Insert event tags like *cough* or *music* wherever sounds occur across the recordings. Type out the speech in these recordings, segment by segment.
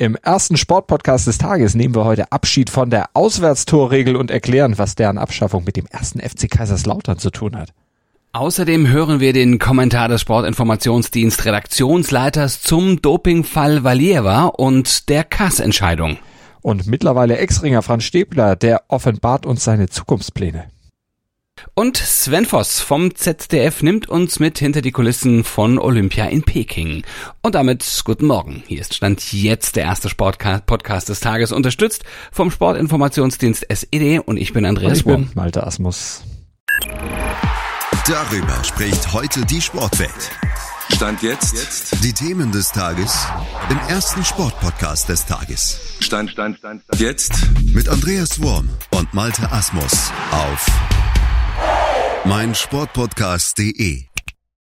Im ersten Sportpodcast des Tages nehmen wir heute Abschied von der Auswärtstorregel und erklären, was deren Abschaffung mit dem ersten FC Kaiserslautern zu tun hat. Außerdem hören wir den Kommentar des Sportinformationsdienst Redaktionsleiters zum Dopingfall Valieva und der Kassentscheidung. Und mittlerweile Ex-Ringer Franz Stäbler, der offenbart uns seine Zukunftspläne. Und Sven Voss vom ZDF nimmt uns mit hinter die Kulissen von Olympia in Peking. Und damit guten Morgen. Hier ist Stand jetzt der erste Sportpodcast des Tages, unterstützt vom Sportinformationsdienst SED und ich bin Andreas und ich bin Malte Asmus. Darüber spricht heute die Sportwelt. Stand jetzt. Die Themen des Tages im ersten Sportpodcast des Tages. Stand, Stand, Stand, Stand. Jetzt. Mit Andreas Worm und Malte Asmus auf mein Sportpodcast.de.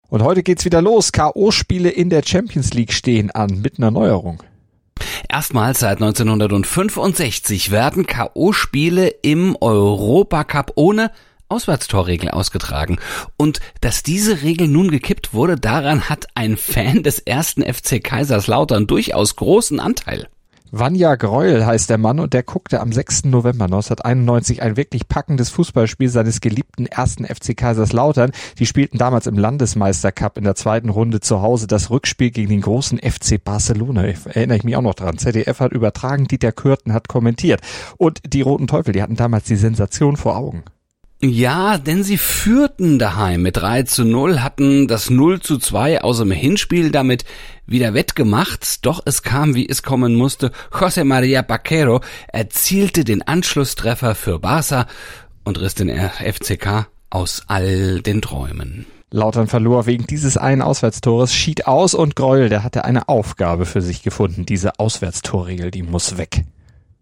Und heute geht's wieder los. K.O.-Spiele in der Champions League stehen an mit einer Neuerung. Erstmals seit 1965 werden K.O.-Spiele im Europacup ohne Auswärtstorregel ausgetragen. Und dass diese Regel nun gekippt wurde, daran hat ein Fan des ersten FC Kaiserslautern durchaus großen Anteil. Vanja Greuel heißt der Mann und der guckte am 6. November 1991 ein wirklich packendes Fußballspiel seines geliebten ersten FC Kaiserslautern. Die spielten damals im Landesmeistercup in der zweiten Runde zu Hause das Rückspiel gegen den großen FC Barcelona. Erinnere ich mich auch noch dran. ZDF hat übertragen, Dieter Kürten hat kommentiert. Und die Roten Teufel, die hatten damals die Sensation vor Augen. Ja, denn sie führten daheim mit 3 zu 0, hatten das 0 zu 2 aus dem Hinspiel damit wieder wettgemacht, doch es kam, wie es kommen musste. José María Baquero erzielte den Anschlusstreffer für Barca und riss den FCK aus all den Träumen. Lautern verlor wegen dieses einen Auswärtstores, schied aus und Gräuel, der hatte eine Aufgabe für sich gefunden. Diese Auswärtstorregel, die muss weg.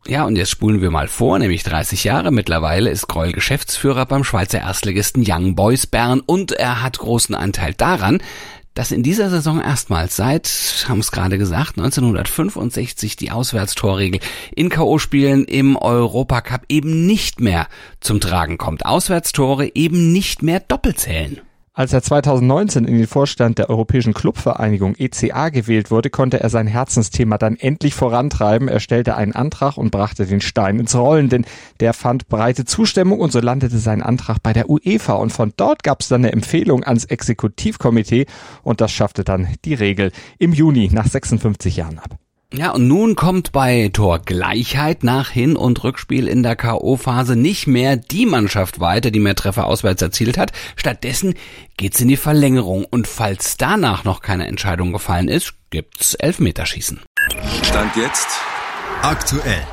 Ja, und jetzt spulen wir mal vor, nämlich 30 Jahre mittlerweile ist Greul Geschäftsführer beim Schweizer Erstligisten Young Boys Bern und er hat großen Anteil daran, dass in dieser Saison erstmals seit, haben es gerade gesagt, 1965 die Auswärtstorregel in K.O.-Spielen im Europacup eben nicht mehr zum Tragen kommt. Auswärtstore eben nicht mehr doppelt zählen. Als er 2019 in den Vorstand der Europäischen Clubvereinigung ECA gewählt wurde, konnte er sein Herzensthema dann endlich vorantreiben. Er stellte einen Antrag und brachte den Stein ins Rollen, denn der fand breite Zustimmung und so landete sein Antrag bei der UEFA. Und von dort gab es dann eine Empfehlung ans Exekutivkomitee und das schaffte dann die Regel im Juni nach 56 Jahren ab. Ja, und nun kommt bei Torgleichheit nach Hin- und Rückspiel in der K.O.-Phase nicht mehr die Mannschaft weiter, die mehr Treffer auswärts erzielt hat. Stattdessen geht's in die Verlängerung. Und falls danach noch keine Entscheidung gefallen ist, gibt's Elfmeterschießen. Stand jetzt aktuell.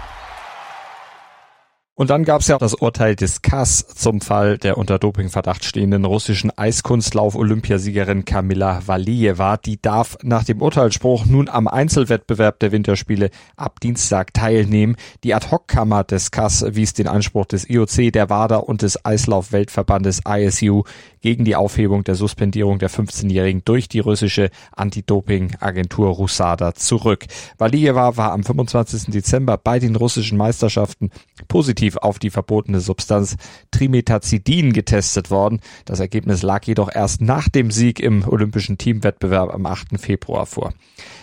Und dann gab es ja das Urteil des KAS zum Fall der unter Dopingverdacht stehenden russischen Eiskunstlauf-Olympiasiegerin Kamila Valieva. Die darf nach dem Urteilsspruch nun am Einzelwettbewerb der Winterspiele ab Dienstag teilnehmen. Die Ad-Hoc-Kammer des KAS wies den Anspruch des IOC, der WADA und des Eislauf-Weltverbandes ISU gegen die Aufhebung der Suspendierung der 15-Jährigen durch die russische Anti-Doping-Agentur Rusada zurück. Valieva war am 25. Dezember bei den russischen Meisterschaften positiv auf die verbotene Substanz Trimetazidin getestet worden. Das Ergebnis lag jedoch erst nach dem Sieg im olympischen Teamwettbewerb am 8. Februar vor.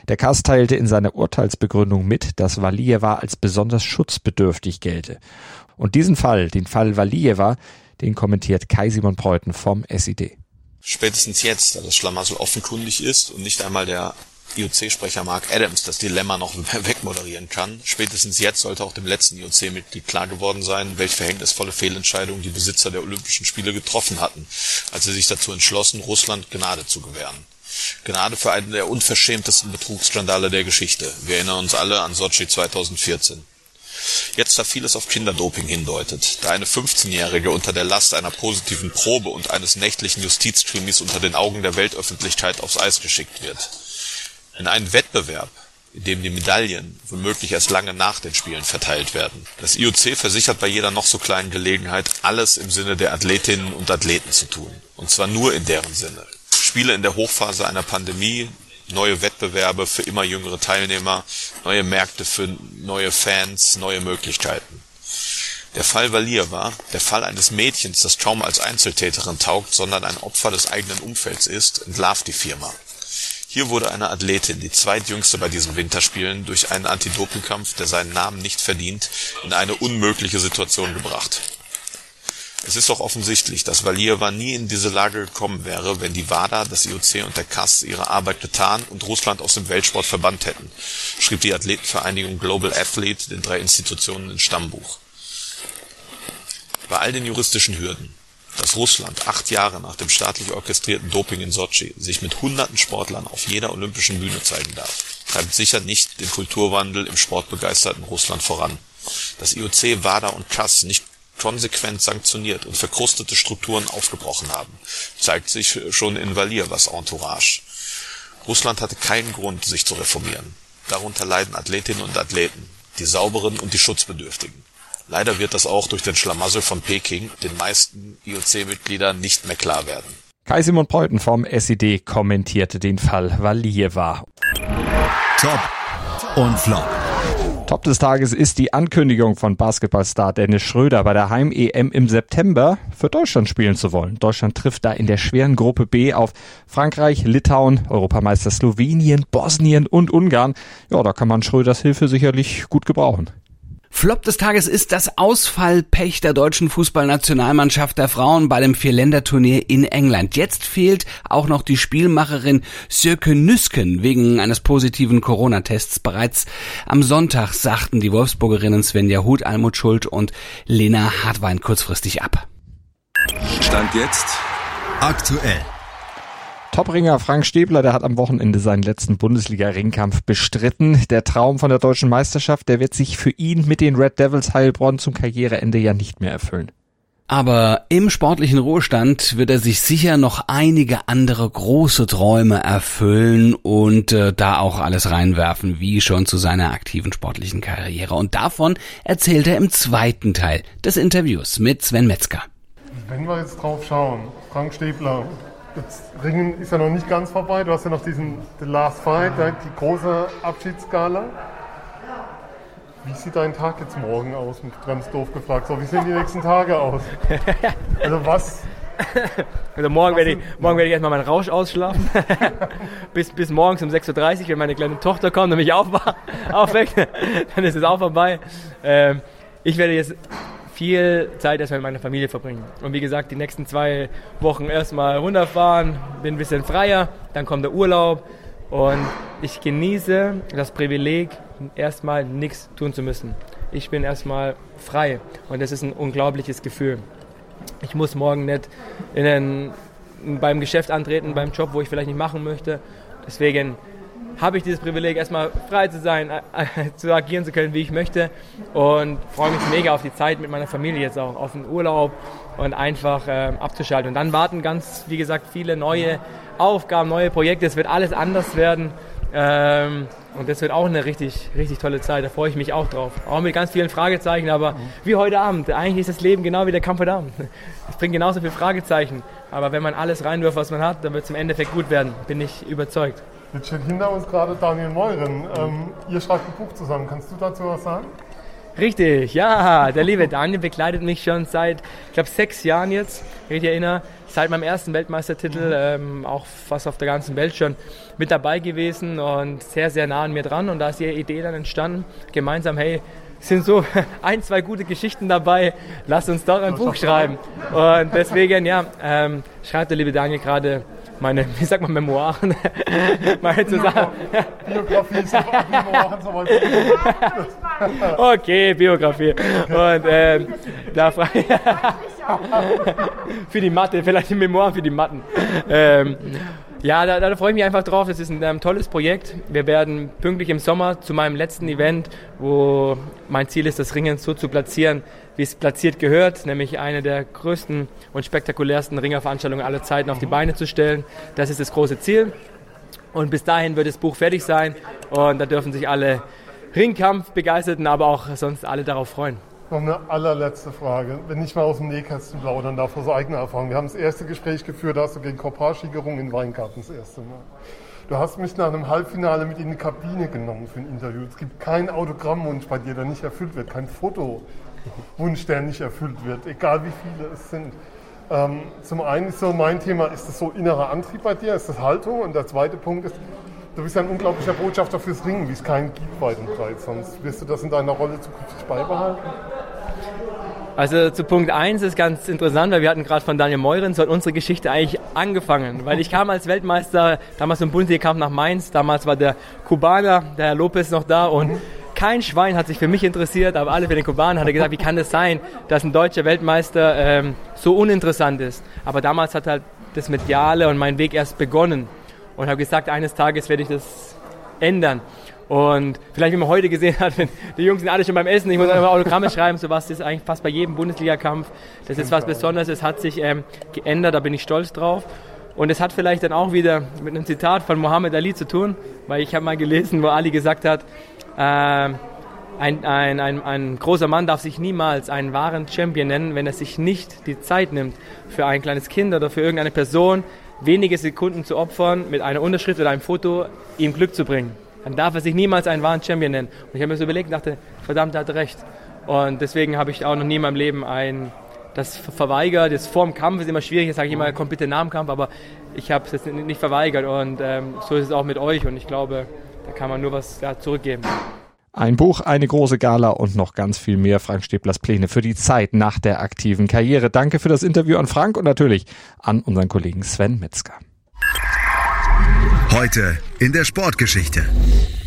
Der Kass teilte in seiner Urteilsbegründung mit, dass Valieva als besonders schutzbedürftig gelte. Und diesen Fall, den Fall Valieva, den kommentiert Kai Simon Preuten vom SID. Spätestens jetzt, da das Schlamassel offenkundig ist und nicht einmal der IOC-Sprecher Mark Adams das Dilemma noch *laughs* wegmoderieren kann. Spätestens jetzt sollte auch dem letzten IOC-Mitglied klar geworden sein, welche verhängnisvolle Fehlentscheidung die Besitzer der Olympischen Spiele getroffen hatten, als sie sich dazu entschlossen, Russland Gnade zu gewähren. Gnade für einen der unverschämtesten Betrugsskandale der Geschichte. Wir erinnern uns alle an Sochi 2014. Jetzt da vieles auf Kinderdoping hindeutet, da eine 15-Jährige unter der Last einer positiven Probe und eines nächtlichen Justizkrimis unter den Augen der Weltöffentlichkeit aufs Eis geschickt wird. In einen Wettbewerb, in dem die Medaillen womöglich erst lange nach den Spielen verteilt werden. Das IOC versichert bei jeder noch so kleinen Gelegenheit, alles im Sinne der Athletinnen und Athleten zu tun. Und zwar nur in deren Sinne. Spiele in der Hochphase einer Pandemie, neue Wettbewerbe für immer jüngere Teilnehmer, neue Märkte für neue Fans, neue Möglichkeiten. Der Fall Valier war der Fall eines Mädchens, das kaum als Einzeltäterin taugt, sondern ein Opfer des eigenen Umfelds ist, entlarvt die Firma. Hier wurde eine Athletin, die zweitjüngste bei diesen Winterspielen, durch einen Anti-Doping-Kampf, der seinen Namen nicht verdient, in eine unmögliche Situation gebracht. Es ist doch offensichtlich, dass Valieva nie in diese Lage gekommen wäre, wenn die WADA, das IOC und der CAS ihre Arbeit getan und Russland aus dem Weltsport verbannt hätten, schrieb die Athletenvereinigung Global Athlete den drei Institutionen ins Stammbuch. Bei all den juristischen Hürden, dass Russland acht Jahre nach dem staatlich orchestrierten Doping in Sotschi sich mit hunderten Sportlern auf jeder olympischen Bühne zeigen darf, treibt sicher nicht den Kulturwandel im sportbegeisterten Russland voran. Dass IOC, WADA und CAS nicht konsequent sanktioniert und verkrustete Strukturen aufgebrochen haben, zeigt sich schon in Valievas Entourage. Russland hatte keinen Grund, sich zu reformieren. Darunter leiden Athletinnen und Athleten, die Sauberen und die Schutzbedürftigen. Leider wird das auch durch den Schlamassel von Peking den meisten IOC-Mitgliedern nicht mehr klar werden. Kai Simon Preuten vom SED kommentierte den Fall Valieva. Top und Flop. Top des Tages ist die Ankündigung von Basketballstar Dennis Schröder bei der Heim-EM im September für Deutschland spielen zu wollen. Deutschland trifft da in der schweren Gruppe B auf Frankreich, Litauen, Europameister Slowenien, Bosnien und Ungarn. Ja, da kann man Schröders Hilfe sicherlich gut gebrauchen. Flop des Tages ist das Ausfallpech der deutschen Fußballnationalmannschaft der Frauen bei dem Vierländerturnier in England. Jetzt fehlt auch noch die Spielmacherin Sirke Nüsken wegen eines positiven Corona-Tests. Bereits am Sonntag sagten die Wolfsburgerinnen Svenja Huth, Almut Schuld und Lena Hartwein kurzfristig ab. Stand jetzt aktuell. Topringer Frank Stäbler, der hat am Wochenende seinen letzten Bundesliga-Ringkampf bestritten. Der Traum von der deutschen Meisterschaft, der wird sich für ihn mit den Red Devils Heilbronn zum Karriereende ja nicht mehr erfüllen. Aber im sportlichen Ruhestand wird er sich sicher noch einige andere große Träume erfüllen und äh, da auch alles reinwerfen, wie schon zu seiner aktiven sportlichen Karriere. Und davon erzählt er im zweiten Teil des Interviews mit Sven Metzger. Wenn wir jetzt drauf schauen, Frank Stäbler, das Ringen ist ja noch nicht ganz vorbei. Du hast ja noch diesen The Last Fight, die große Abschiedsskala. Wie sieht dein Tag jetzt morgen aus? Ganz doof gefragt. So, wie sehen die nächsten Tage aus? *laughs* Also was? Also morgen werde ich, morgen werde ich erstmal meinen Rausch ausschlafen. *laughs* bis, bis morgens um 6.30 Uhr, wenn meine kleine Tochter kommt und mich *laughs* aufweckt, dann ist es auch vorbei. Ähm, ich werde jetzt viel Zeit erstmal mit meiner Familie verbringen. Und wie gesagt, die nächsten zwei Wochen erstmal runterfahren, bin ein bisschen freier, dann kommt der Urlaub und ich genieße das Privileg, erstmal nichts tun zu müssen. Ich bin erstmal frei und das ist ein unglaubliches Gefühl. Ich muss morgen nicht in einen, beim Geschäft antreten, beim Job, wo ich vielleicht nicht machen möchte. Deswegen habe ich dieses Privileg, erstmal frei zu sein, äh, zu agieren zu können, wie ich möchte. Und freue mich mega auf die Zeit mit meiner Familie jetzt auch, auf den Urlaub und einfach äh, abzuschalten. Und dann warten ganz, wie gesagt, viele neue Aufgaben, neue Projekte. Es wird alles anders werden. Ähm, und das wird auch eine richtig, richtig tolle Zeit. Da freue ich mich auch drauf. Auch mit ganz vielen Fragezeichen, aber wie heute Abend. Eigentlich ist das Leben genau wie der Kampf heute Abend. Es bringt genauso viele Fragezeichen. Aber wenn man alles reinwirft, was man hat, dann wird es im Endeffekt gut werden. Bin ich überzeugt. Jetzt steht hinter uns gerade Daniel Meuren. Ähm, ihr schreibt ein Buch zusammen. Kannst du dazu was sagen? Richtig, ja. Der liebe Daniel begleitet mich schon seit, ich glaube, sechs Jahren jetzt, wenn ich erinnere. Seit meinem ersten Weltmeistertitel, ähm, auch fast auf der ganzen Welt schon mit dabei gewesen und sehr, sehr nah an mir dran. Und da ist die Idee dann entstanden, gemeinsam, hey, sind so *laughs* ein, zwei gute Geschichten dabei, lass uns doch ein Buch schreiben. Und deswegen, ja, ähm, schreibt der liebe Daniel gerade meine, wie sagt man, Memoiren, *laughs* meine zusammen. Biografie, Memoiren, so Okay, Biografie. Und ähm, da frage für die Mathe, vielleicht die Memoiren für die Matten. Ähm, ja, da, da freue ich mich einfach drauf. Das ist ein ähm, tolles Projekt. Wir werden pünktlich im Sommer zu meinem letzten Event, wo mein Ziel ist, das Ringen so zu platzieren, wie es platziert gehört, nämlich eine der größten und spektakulärsten Ringerveranstaltungen aller Zeiten auf die Beine zu stellen. Das ist das große Ziel. Und bis dahin wird das Buch fertig sein und da dürfen sich alle Ringkampf-Begeisterten, aber auch sonst alle darauf freuen. Noch eine allerletzte Frage. Wenn ich mal aus dem Nähkästchen plaudern darf, aus eigener Erfahrung. Wir haben das erste Gespräch geführt, da hast du gegen Korparschi gerungen in Weingarten das erste Mal. Du hast mich nach einem Halbfinale mit in die Kabine genommen für ein Interview. Es gibt keinen Autogrammwunsch bei dir, der nicht erfüllt wird, kein Fotowunsch, der nicht erfüllt wird, egal wie viele es sind. Ähm, zum einen ist so mein Thema, ist das so innerer Antrieb bei dir, ist das Haltung? Und der zweite Punkt ist, du bist ja ein unglaublicher Botschafter fürs Ringen, wie es keinen gibt weit und breit. Sonst wirst du das in deiner Rolle zukünftig beibehalten? Also zu Punkt 1 ist ganz interessant, weil wir hatten gerade von Daniel Meuren so hat unsere Geschichte eigentlich angefangen. Weil ich kam als Weltmeister damals im Bundesliga-Kampf nach Mainz. Damals war der Kubaner, der Herr Lopez noch da und kein Schwein hat sich für mich interessiert, aber alle für den Kubaner hat er gesagt, wie kann es das sein, dass ein deutscher Weltmeister ähm, so uninteressant ist. Aber damals hat halt das Mediale und mein Weg erst begonnen und habe gesagt, eines Tages werde ich das ändern. Und vielleicht, wie man heute gesehen hat, *laughs* die Jungs sind alle schon beim Essen, ich muss immer Autogramme *laughs* schreiben, sowas das ist eigentlich fast bei jedem Bundesliga-Kampf. Das ist was Besonderes, es hat sich ähm, geändert, da bin ich stolz drauf. Und es hat vielleicht dann auch wieder mit einem Zitat von Muhammad Ali zu tun, weil ich habe mal gelesen, wo Ali gesagt hat, ein, ein, ein, ein großer Mann darf sich niemals einen wahren Champion nennen, wenn er sich nicht die Zeit nimmt, für ein kleines Kind oder für irgendeine Person wenige Sekunden zu opfern, mit einer Unterschrift oder einem Foto ihm Glück zu bringen. Dann darf er sich niemals einen wahren Champion nennen. Und ich habe mir so überlegt und dachte, verdammt, er hat recht. Und deswegen habe ich auch noch nie in meinem Leben ein, das verweigert. Das vor dem Kampf ist immer schwierig, jetzt sage ich immer, kommt bitte nach dem Kampf, aber ich habe es nicht verweigert. Und ähm, so ist es auch mit euch. Und ich glaube, da kann man nur was ja, zurückgeben. Ein Buch, eine große Gala und noch ganz viel mehr Frank Stäblers Pläne für die Zeit nach der aktiven Karriere. Danke für das Interview an Frank und natürlich an unseren Kollegen Sven Metzger. Heute in der Sportgeschichte.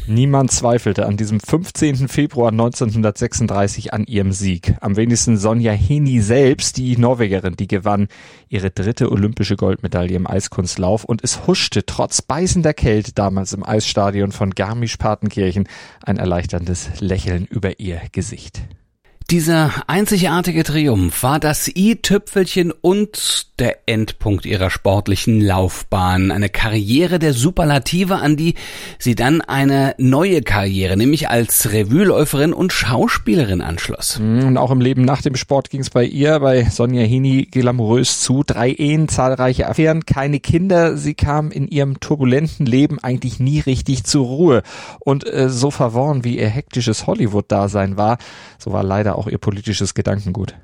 Niemand zweifelte an diesem 15. Februar 1936 an ihrem Sieg. Am wenigsten Sonja Heni selbst, die Norwegerin, die gewann ihre dritte olympische Goldmedaille im Eiskunstlauf und es huschte trotz beißender Kälte damals im Eisstadion von Garmisch-Partenkirchen ein erleichterndes Lächeln über ihr Gesicht. Dieser einzigartige Triumph war das i-Tüpfelchen und der Endpunkt ihrer sportlichen Laufbahn. Eine Karriere der Superlative, an die sie dann eine neue Karriere, nämlich als Revueläuferin und Schauspielerin anschloss. Mhm, und auch im Leben nach dem Sport ging es bei ihr, bei Sonja Hini, glamourös zu. Drei Ehen, zahlreiche Affären, keine Kinder. Sie kam in ihrem turbulenten Leben eigentlich nie richtig zur Ruhe. Und äh, so verworren wie ihr hektisches Hollywood-Dasein war, so war leider auch ihr politisches Gedankengut.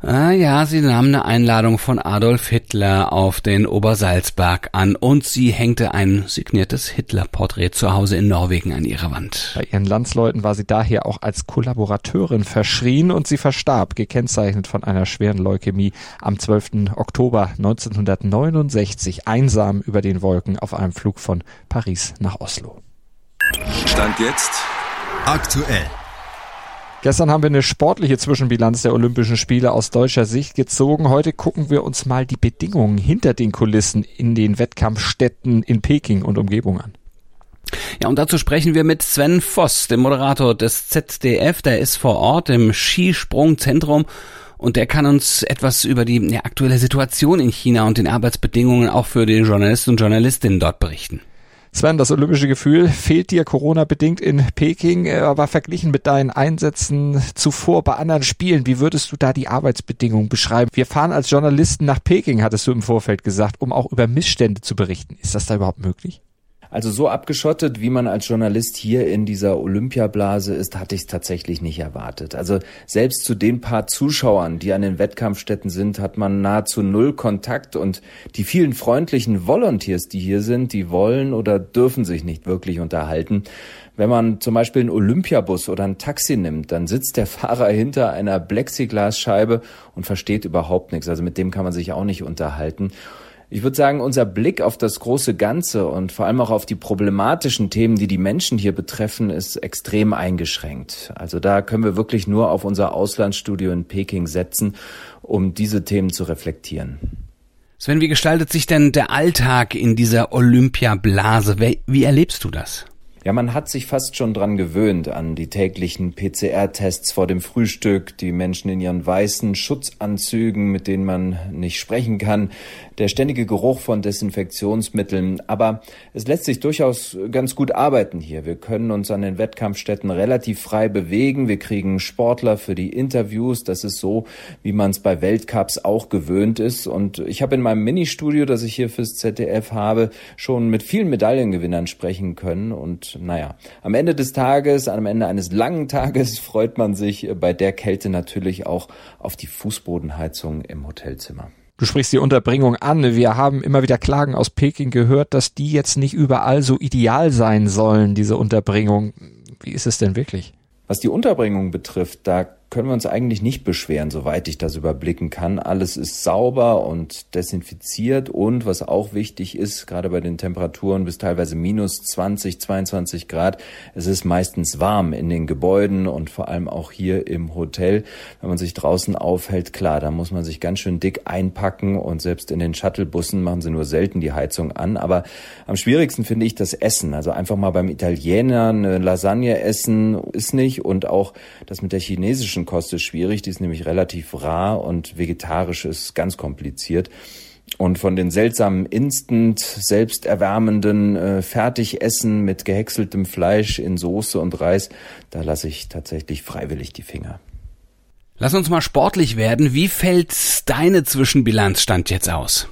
Ah ja, sie nahm eine Einladung von Adolf Hitler auf den Obersalzberg an und sie hängte ein signiertes Hitler-Porträt zu Hause in Norwegen an ihrer Wand. Bei ihren Landsleuten war sie daher auch als Kollaborateurin verschrien und sie verstarb, gekennzeichnet von einer schweren Leukämie, am 12. Oktober 1969 einsam über den Wolken auf einem Flug von Paris nach Oslo. Stand jetzt aktuell. Gestern haben wir eine sportliche Zwischenbilanz der Olympischen Spiele aus deutscher Sicht gezogen. Heute gucken wir uns mal die Bedingungen hinter den Kulissen in den Wettkampfstätten in Peking und Umgebung an. Ja, und dazu sprechen wir mit Sven Voss, dem Moderator des ZDF. Der ist vor Ort im Skisprungzentrum und der kann uns etwas über die ja, aktuelle Situation in China und den Arbeitsbedingungen auch für die Journalisten und Journalistinnen dort berichten. Sven, das olympische Gefühl fehlt dir Corona-bedingt in Peking, äh, aber verglichen mit deinen Einsätzen zuvor bei anderen Spielen, wie würdest du da die Arbeitsbedingungen beschreiben? Wir fahren als Journalisten nach Peking, hattest du im Vorfeld gesagt, um auch über Missstände zu berichten. Ist das da überhaupt möglich? Also so abgeschottet, wie man als Journalist hier in dieser Olympiablase ist, hatte ich es tatsächlich nicht erwartet. Also selbst zu den paar Zuschauern, die an den Wettkampfstätten sind, hat man nahezu null Kontakt und die vielen freundlichen Volunteers, die hier sind, die wollen oder dürfen sich nicht wirklich unterhalten. Wenn man zum Beispiel einen Olympiabus oder ein Taxi nimmt, dann sitzt der Fahrer hinter einer Plexiglasscheibe und versteht überhaupt nichts. Also mit dem kann man sich auch nicht unterhalten. Ich würde sagen, unser Blick auf das große Ganze und vor allem auch auf die problematischen Themen, die die Menschen hier betreffen, ist extrem eingeschränkt. Also da können wir wirklich nur auf unser Auslandsstudio in Peking setzen, um diese Themen zu reflektieren. Sven, wie gestaltet sich denn der Alltag in dieser Olympiablase? Wie erlebst du das? Ja, man hat sich fast schon dran gewöhnt an die täglichen PCR-Tests vor dem Frühstück, die Menschen in ihren weißen Schutzanzügen, mit denen man nicht sprechen kann, der ständige Geruch von Desinfektionsmitteln. Aber es lässt sich durchaus ganz gut arbeiten hier. Wir können uns an den Wettkampfstätten relativ frei bewegen. Wir kriegen Sportler für die Interviews. Das ist so, wie man es bei Weltcups auch gewöhnt ist. Und ich habe in meinem Ministudio, das ich hier fürs ZDF habe, schon mit vielen Medaillengewinnern sprechen können und naja, am Ende des Tages, am Ende eines langen Tages *laughs* freut man sich bei der Kälte natürlich auch auf die Fußbodenheizung im Hotelzimmer. Du sprichst die Unterbringung an. Wir haben immer wieder Klagen aus Peking gehört, dass die jetzt nicht überall so ideal sein sollen, diese Unterbringung. Wie ist es denn wirklich? Was die Unterbringung betrifft, da können wir uns eigentlich nicht beschweren, soweit ich das überblicken kann. Alles ist sauber und desinfiziert und was auch wichtig ist, gerade bei den Temperaturen bis teilweise minus 20, 22 Grad, es ist meistens warm in den Gebäuden und vor allem auch hier im Hotel. Wenn man sich draußen aufhält, klar, da muss man sich ganz schön dick einpacken und selbst in den Shuttlebussen machen sie nur selten die Heizung an. Aber am schwierigsten finde ich das Essen. Also einfach mal beim Italiener eine Lasagne essen ist nicht und auch das mit der chinesischen vegetarischen Kost ist schwierig, die ist nämlich relativ rar und vegetarisch ist ganz kompliziert. Und von den seltsamen Instant, selbsterwärmenden äh, Fertigessen mit gehäckseltem Fleisch in Soße und Reis, da lasse ich tatsächlich freiwillig die Finger. Lass uns mal sportlich werden. Wie fällt deine Zwischenbilanzstand jetzt aus?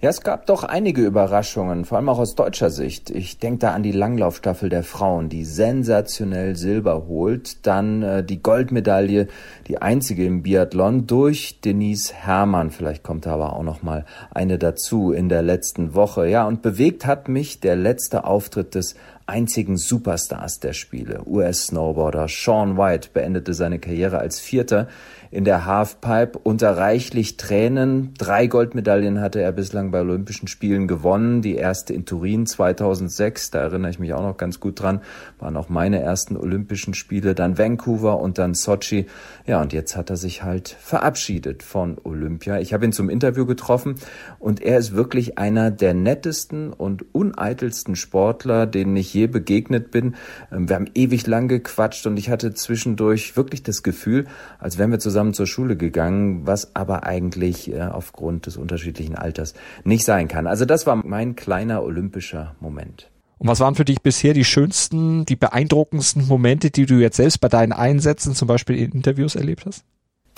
Ja, es gab doch einige Überraschungen, vor allem auch aus deutscher Sicht. Ich denke da an die Langlaufstaffel der Frauen, die sensationell Silber holt. Dann äh, die Goldmedaille, die einzige im Biathlon, durch Denise Herrmann. Vielleicht kommt da aber auch noch mal eine dazu in der letzten Woche. Ja, und bewegt hat mich der letzte Auftritt des einzigen Superstars der Spiele. US-Snowboarder Sean White beendete seine Karriere als Vierter in der Halfpipe unter reichlich Tränen. Drei Goldmedaillen hatte er bislang bei Olympischen Spielen gewonnen. Die erste in Turin 2006, da erinnere ich mich auch noch ganz gut dran, waren auch meine ersten Olympischen Spiele. Dann Vancouver und dann Sochi. Ja, und jetzt hat er sich halt verabschiedet von Olympia. Ich habe ihn zum Interview getroffen und er ist wirklich einer der nettesten und uneitelsten Sportler, denen ich je begegnet bin. Ähm, wir haben ewig lang gequatscht und ich hatte zwischendurch wirklich das Gefühl, als wären wir zusammen zusammen zur Schule gegangen, was aber eigentlich äh, aufgrund des unterschiedlichen Alters nicht sein kann. Also das war mein kleiner olympischer Moment. Und was waren für dich bisher die schönsten, die beeindruckendsten Momente, die du jetzt selbst bei deinen Einsätzen, zum Beispiel in Interviews erlebt hast?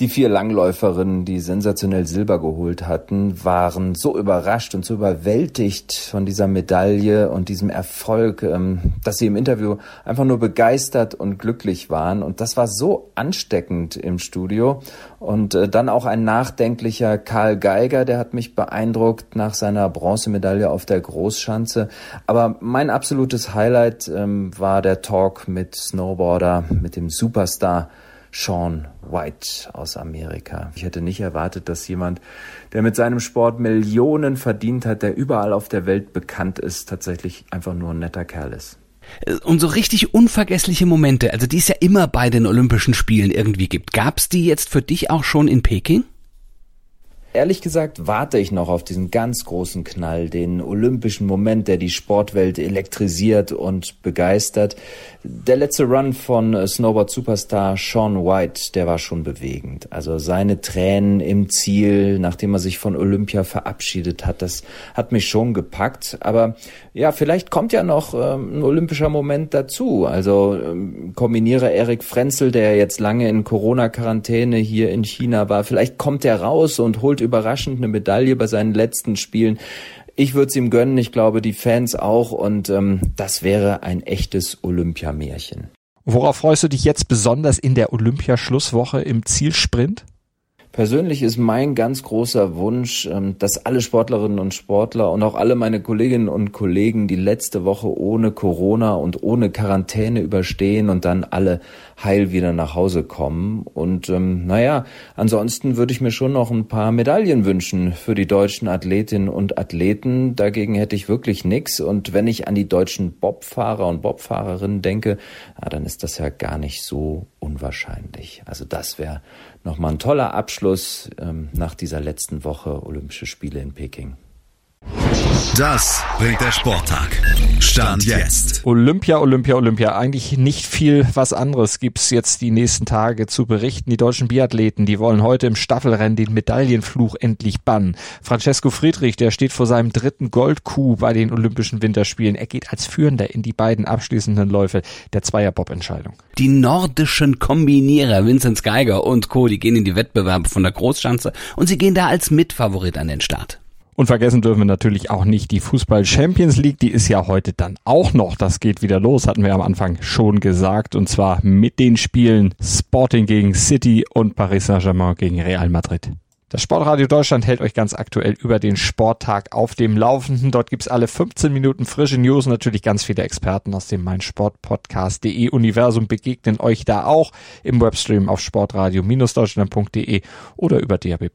Die vier Langläuferinnen, die sensationell Silber geholt hatten, waren so überrascht und so überwältigt von dieser Medaille und diesem Erfolg, ähm, dass sie im Interview einfach nur begeistert und glücklich waren. Und das war so ansteckend im Studio. Und äh, dann auch ein nachdenklicher Karl Geiger, der hat mich beeindruckt nach seiner Bronzemedaille auf der Großschanze. Aber mein absolutes Highlight ähm, war der Talk mit Snowboarder, mit dem Superstar Sean White aus Amerika. Ich hätte nicht erwartet, dass jemand, der mit seinem Sport Millionen verdient hat, der überall auf der Welt bekannt ist, tatsächlich einfach nur ein netter Kerl ist. Und so richtig unvergessliche Momente, also die es ja immer bei den Olympischen Spielen irgendwie gibt. Gab's die jetzt für dich auch schon in Peking? Ehrlich gesagt warte ich noch auf diesen ganz großen Knall, den olympischen Moment, der die Sportwelt elektrisiert und begeistert. Der letzte Run von Snowboard-Superstar Sean White, der war schon bewegend. Also seine Tränen im Ziel, nachdem er sich von Olympia verabschiedet hat, das hat mich schon gepackt. Aber ja, vielleicht kommt ja noch ähm, ein olympischer Moment dazu. Also ähm, kombiniere Erik Frenzel, der jetzt lange in Corona-Quarantäne hier in China war, vielleicht kommt er raus und holt überraschend eine Medaille bei seinen letzten Spielen. Ich würde es ihm gönnen, ich glaube die Fans auch und ähm, das wäre ein echtes Olympiamärchen. Worauf freust du dich jetzt besonders in der Olympiaschlusswoche im Zielsprint? Persönlich ist mein ganz großer Wunsch, ähm, dass alle Sportlerinnen und Sportler und auch alle meine Kolleginnen und Kollegen die letzte Woche ohne Corona und ohne Quarantäne überstehen und dann alle heil wieder nach Hause kommen. Und ähm, naja, ansonsten würde ich mir schon noch ein paar Medaillen wünschen für die deutschen Athletinnen und Athleten. Dagegen hätte ich wirklich nichts. Und wenn ich an die deutschen Bobfahrer und Bobfahrerinnen denke, ja, dann ist das ja gar nicht so unwahrscheinlich. Also das wäre nochmal ein toller Abschluss ähm, nach dieser letzten Woche Olympische Spiele in Peking. Das bringt der Sporttag. Stand jetzt. Olympia, Olympia, Olympia. Eigentlich nicht viel was anderes gibt's jetzt die nächsten Tage zu berichten. Die deutschen Biathleten, die wollen heute im Staffelrennen den Medaillenfluch endlich bannen. Francesco Friedrich, der steht vor seinem dritten Goldkuh bei den Olympischen Winterspielen. Er geht als Führender in die beiden abschließenden Läufe der Zweierbob-Entscheidung. Die nordischen Kombinierer Vincent Geiger und Co., die gehen in die Wettbewerbe von der Großschanze und sie gehen da als Mitfavorit an den Start. Und vergessen dürfen wir natürlich auch nicht die Fußball Champions League, die ist ja heute dann auch noch. Das geht wieder los, hatten wir am Anfang schon gesagt. Und zwar mit den Spielen Sporting gegen City und Paris Saint-Germain gegen Real Madrid. Das Sportradio Deutschland hält euch ganz aktuell über den Sporttag auf dem Laufenden. Dort gibt's alle 15 Minuten frische News. Natürlich ganz viele Experten aus dem meinsportpodcast.de Universum begegnen euch da auch im Webstream auf sportradio-deutschland.de oder über DAB+.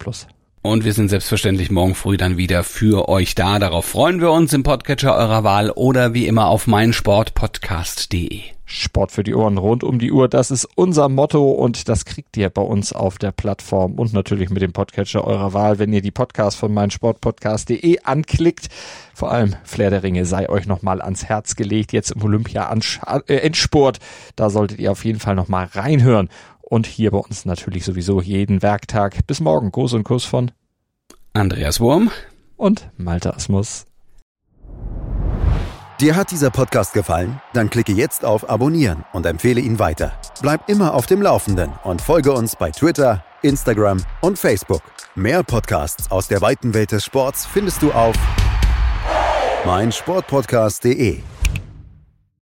Und wir sind selbstverständlich morgen früh dann wieder für euch da. Darauf freuen wir uns im Podcatcher eurer Wahl oder wie immer auf meinsportpodcast.de. Sport für die Ohren rund um die Uhr, das ist unser Motto und das kriegt ihr bei uns auf der Plattform und natürlich mit dem Podcatcher eurer Wahl, wenn ihr die Podcast von meinsportpodcast.de anklickt. Vor allem Flair der Ringe sei euch nochmal ans Herz gelegt, jetzt im Olympia-Endspurt. Da solltet ihr auf jeden Fall nochmal reinhören und hier bei uns natürlich sowieso jeden Werktag. Bis morgen. Gruß und Kuss von Andreas Wurm und Malte Asmus. Dir hat dieser Podcast gefallen? Dann klicke jetzt auf Abonnieren und empfehle ihn weiter. Bleib immer auf dem Laufenden und folge uns bei Twitter, Instagram und Facebook. Mehr Podcasts aus der weiten Welt des Sports findest du auf meinsportpodcast.de.